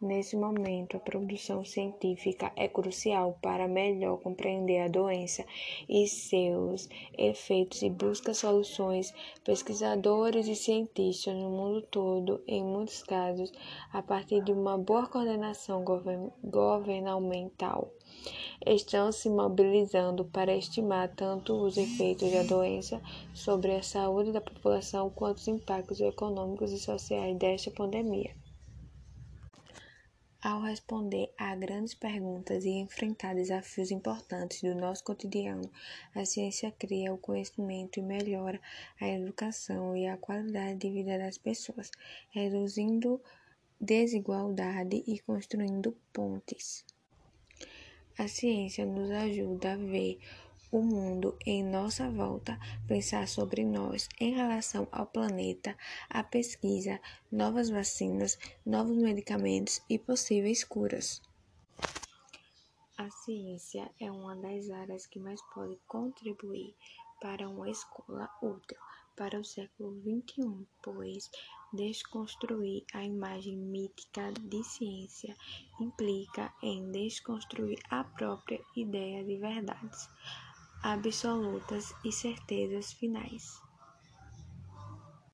Nesse momento, a produção científica é crucial para melhor compreender a doença e seus efeitos e busca soluções. Pesquisadores e cientistas no mundo todo, em muitos casos, a partir de uma boa coordenação governamental, estão se mobilizando para estimar tanto os efeitos da doença sobre a saúde da população quanto os impactos econômicos e sociais desta pandemia. Ao responder a grandes perguntas e enfrentar desafios importantes do nosso cotidiano, a ciência cria o conhecimento e melhora a educação e a qualidade de vida das pessoas, reduzindo desigualdade e construindo pontes. A ciência nos ajuda a ver o mundo em nossa volta, pensar sobre nós em relação ao planeta, a pesquisa, novas vacinas, novos medicamentos e possíveis curas. A ciência é uma das áreas que mais pode contribuir para uma escola útil para o século XXI, pois desconstruir a imagem mítica de ciência implica em desconstruir a própria ideia de verdades absolutas e certezas finais.